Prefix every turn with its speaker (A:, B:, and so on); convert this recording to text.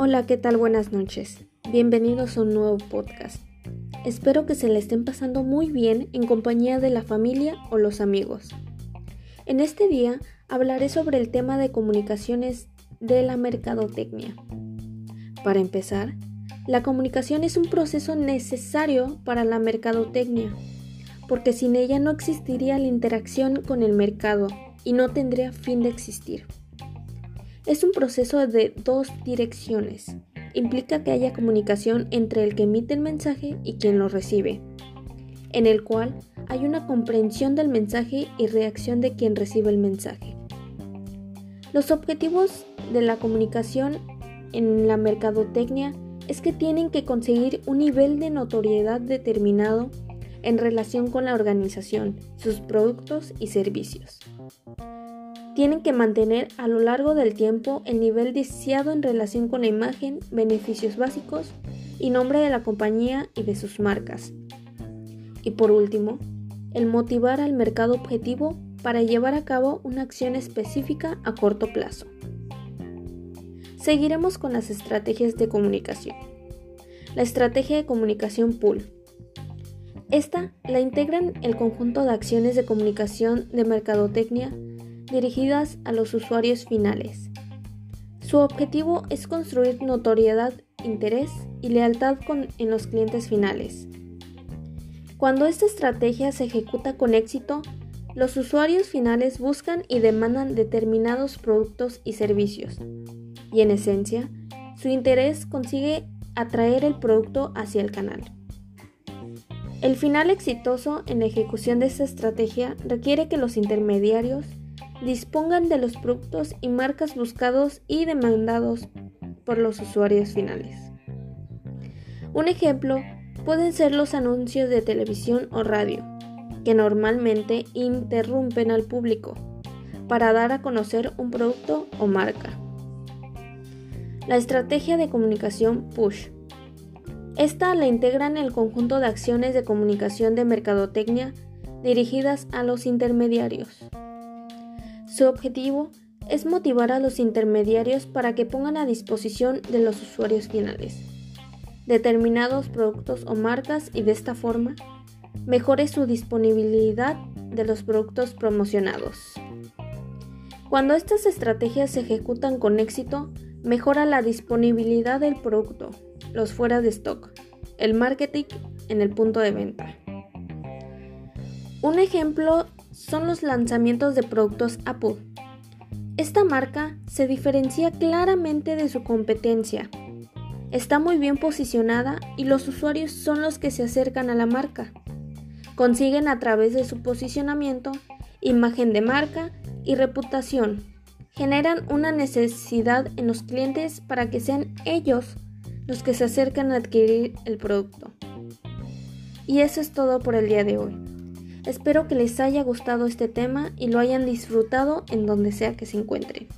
A: Hola, ¿qué tal? Buenas noches. Bienvenidos a un nuevo podcast. Espero que se le estén pasando muy bien en compañía de la familia o los amigos. En este día hablaré sobre el tema de comunicaciones de la mercadotecnia. Para empezar, la comunicación es un proceso necesario para la mercadotecnia, porque sin ella no existiría la interacción con el mercado y no tendría fin de existir. Es un proceso de dos direcciones. Implica que haya comunicación entre el que emite el mensaje y quien lo recibe, en el cual hay una comprensión del mensaje y reacción de quien recibe el mensaje. Los objetivos de la comunicación en la mercadotecnia es que tienen que conseguir un nivel de notoriedad determinado en relación con la organización, sus productos y servicios tienen que mantener a lo largo del tiempo el nivel deseado en relación con la imagen, beneficios básicos y nombre de la compañía y de sus marcas. Y por último, el motivar al mercado objetivo para llevar a cabo una acción específica a corto plazo. Seguiremos con las estrategias de comunicación. La estrategia de comunicación pool. Esta la integran el conjunto de acciones de comunicación de mercadotecnia dirigidas a los usuarios finales. Su objetivo es construir notoriedad, interés y lealtad en los clientes finales. Cuando esta estrategia se ejecuta con éxito, los usuarios finales buscan y demandan determinados productos y servicios, y en esencia, su interés consigue atraer el producto hacia el canal. El final exitoso en la ejecución de esta estrategia requiere que los intermediarios dispongan de los productos y marcas buscados y demandados por los usuarios finales. Un ejemplo pueden ser los anuncios de televisión o radio, que normalmente interrumpen al público para dar a conocer un producto o marca. La estrategia de comunicación push. Esta la integra en el conjunto de acciones de comunicación de mercadotecnia dirigidas a los intermediarios. Su objetivo es motivar a los intermediarios para que pongan a disposición de los usuarios finales determinados productos o marcas y de esta forma mejore su disponibilidad de los productos promocionados. Cuando estas estrategias se ejecutan con éxito, mejora la disponibilidad del producto, los fuera de stock, el marketing en el punto de venta. Un ejemplo son los lanzamientos de productos Apple. Esta marca se diferencia claramente de su competencia. Está muy bien posicionada y los usuarios son los que se acercan a la marca. Consiguen a través de su posicionamiento, imagen de marca y reputación. Generan una necesidad en los clientes para que sean ellos los que se acercan a adquirir el producto. Y eso es todo por el día de hoy. Espero que les haya gustado este tema y lo hayan disfrutado en donde sea que se encuentren.